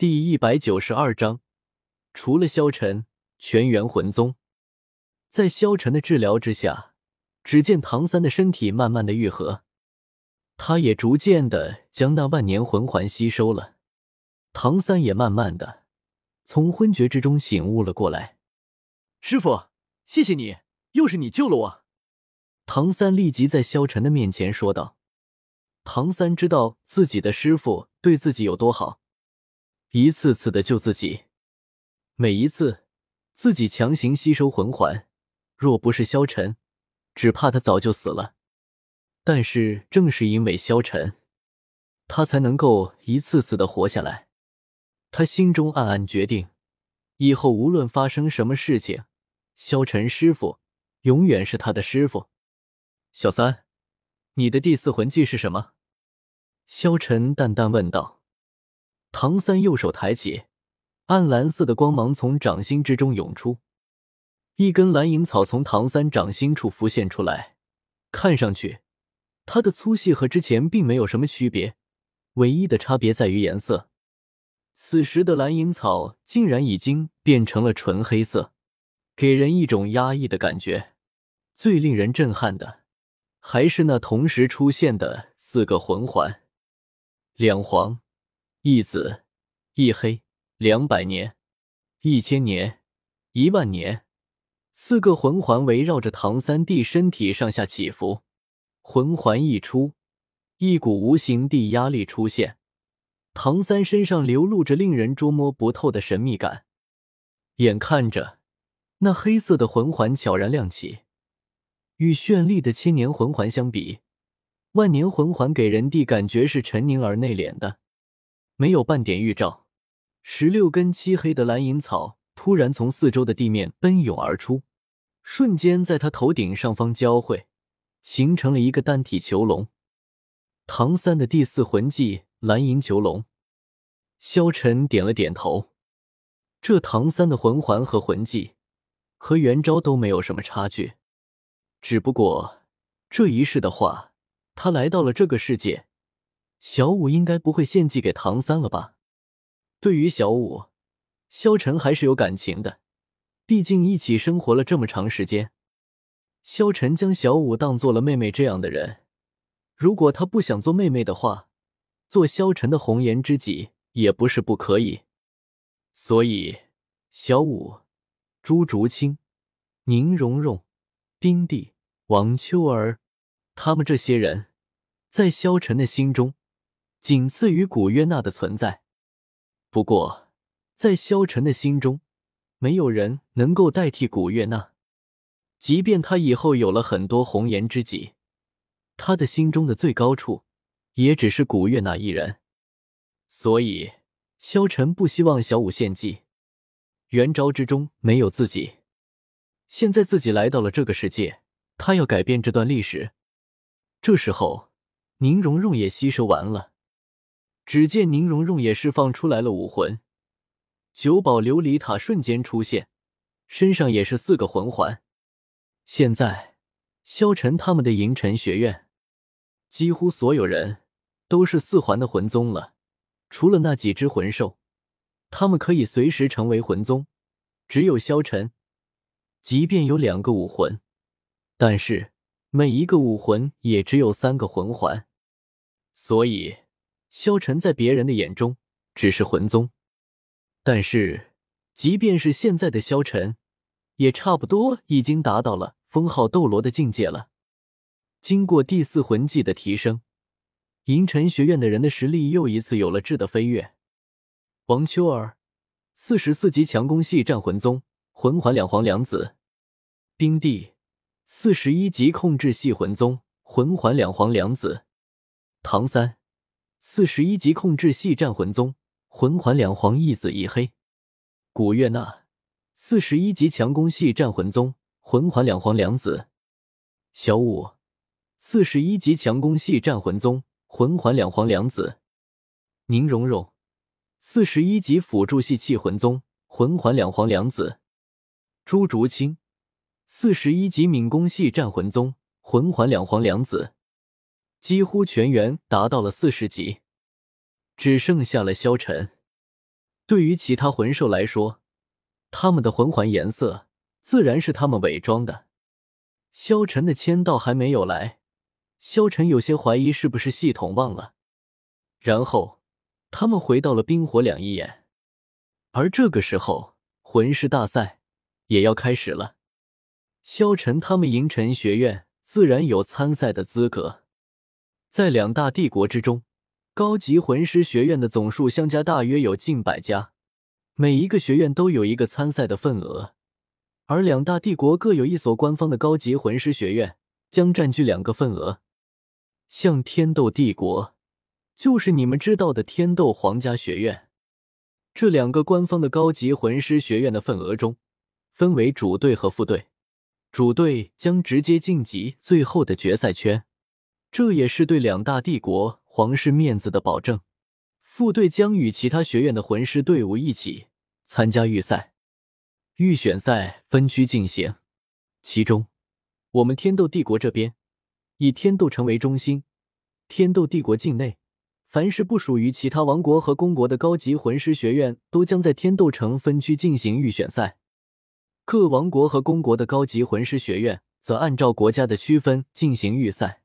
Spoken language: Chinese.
第一百九十二章，除了萧晨，全员魂宗。在萧晨的治疗之下，只见唐三的身体慢慢的愈合，他也逐渐的将那万年魂环吸收了。唐三也慢慢的从昏厥之中醒悟了过来。师傅，谢谢你，又是你救了我。唐三立即在萧晨的面前说道。唐三知道自己的师傅对自己有多好，一次次的救自己，每一次自己强行吸收魂环，若不是萧晨，只怕他早就死了。但是正是因为萧晨，他才能够一次次的活下来。他心中暗暗决定，以后无论发生什么事情，萧晨师傅永远是他的师傅。小三。你的第四魂技是什么？萧晨淡淡问道。唐三右手抬起，暗蓝色的光芒从掌心之中涌出，一根蓝银草从唐三掌心处浮现出来。看上去，它的粗细和之前并没有什么区别，唯一的差别在于颜色。此时的蓝银草竟然已经变成了纯黑色，给人一种压抑的感觉。最令人震撼的。还是那同时出现的四个魂环，两黄一紫一黑，两百年、一千年、一万年，四个魂环围绕着唐三弟身体上下起伏。魂环一出，一股无形地压力出现，唐三身上流露着令人捉摸不透的神秘感。眼看着那黑色的魂环悄然亮起。与绚丽的千年魂环相比，万年魂环给人的感觉是沉凝而内敛的，没有半点预兆。十六根漆黑的蓝银草突然从四周的地面奔涌而出，瞬间在他头顶上方交汇，形成了一个单体囚笼。唐三的第四魂技蓝银囚笼。萧晨点了点头，这唐三的魂环和魂技和元昭都没有什么差距。只不过这一世的话，他来到了这个世界，小五应该不会献祭给唐三了吧？对于小五，萧晨还是有感情的，毕竟一起生活了这么长时间。萧晨将小五当做了妹妹这样的人，如果他不想做妹妹的话，做萧晨的红颜知己也不是不可以。所以，小五、朱竹清、宁荣荣。冰帝、王秋儿，他们这些人，在萧晨的心中，仅次于古月娜的存在。不过，在萧晨的心中，没有人能够代替古月娜。即便他以后有了很多红颜知己，他的心中的最高处，也只是古月娜一人。所以，萧晨不希望小舞献祭。元昭之中没有自己。现在自己来到了这个世界，他要改变这段历史。这时候，宁荣荣也吸收完了。只见宁荣荣也释放出来了武魂，九宝琉璃塔瞬间出现，身上也是四个魂环。现在，萧晨他们的银尘学院，几乎所有人都是四环的魂宗了，除了那几只魂兽，他们可以随时成为魂宗，只有萧晨。即便有两个武魂，但是每一个武魂也只有三个魂环，所以萧晨在别人的眼中只是魂宗。但是，即便是现在的萧晨，也差不多已经达到了封号斗罗的境界了。经过第四魂技的提升，银尘学院的人的实力又一次有了质的飞跃。王秋儿，四十四级强攻系战魂宗。魂环两黄两紫，冰帝四十一级控制系魂宗，魂环两黄两紫。唐三四十一级控制系战魂宗，魂环两黄一紫一黑。古月娜四十一级强攻系战魂宗，魂环两黄两紫。小舞四十一级强攻系战魂宗，魂环两黄两紫。宁荣荣四十一级辅助系气魂宗，魂环两黄两紫。朱竹清，四十一级敏攻系战魂宗，魂环两黄两紫，几乎全员达到了四十级，只剩下了萧晨。对于其他魂兽来说，他们的魂环颜色自然是他们伪装的。萧晨的签到还没有来，萧晨有些怀疑是不是系统忘了。然后他们回到了冰火两仪眼，而这个时候魂师大赛也要开始了。萧晨他们银尘学院自然有参赛的资格。在两大帝国之中，高级魂师学院的总数相加大约有近百家，每一个学院都有一个参赛的份额。而两大帝国各有一所官方的高级魂师学院，将占据两个份额。像天斗帝国，就是你们知道的天斗皇家学院。这两个官方的高级魂师学院的份额中，分为主队和副队。主队将直接晋级最后的决赛圈，这也是对两大帝国皇室面子的保证。副队将与其他学院的魂师队伍一起参加预赛。预选赛分区进行，其中我们天斗帝国这边以天斗城为中心，天斗帝国境内凡是不属于其他王国和公国的高级魂师学院，都将在天斗城分区进行预选赛。各王国和公国的高级魂师学院则按照国家的区分进行预赛。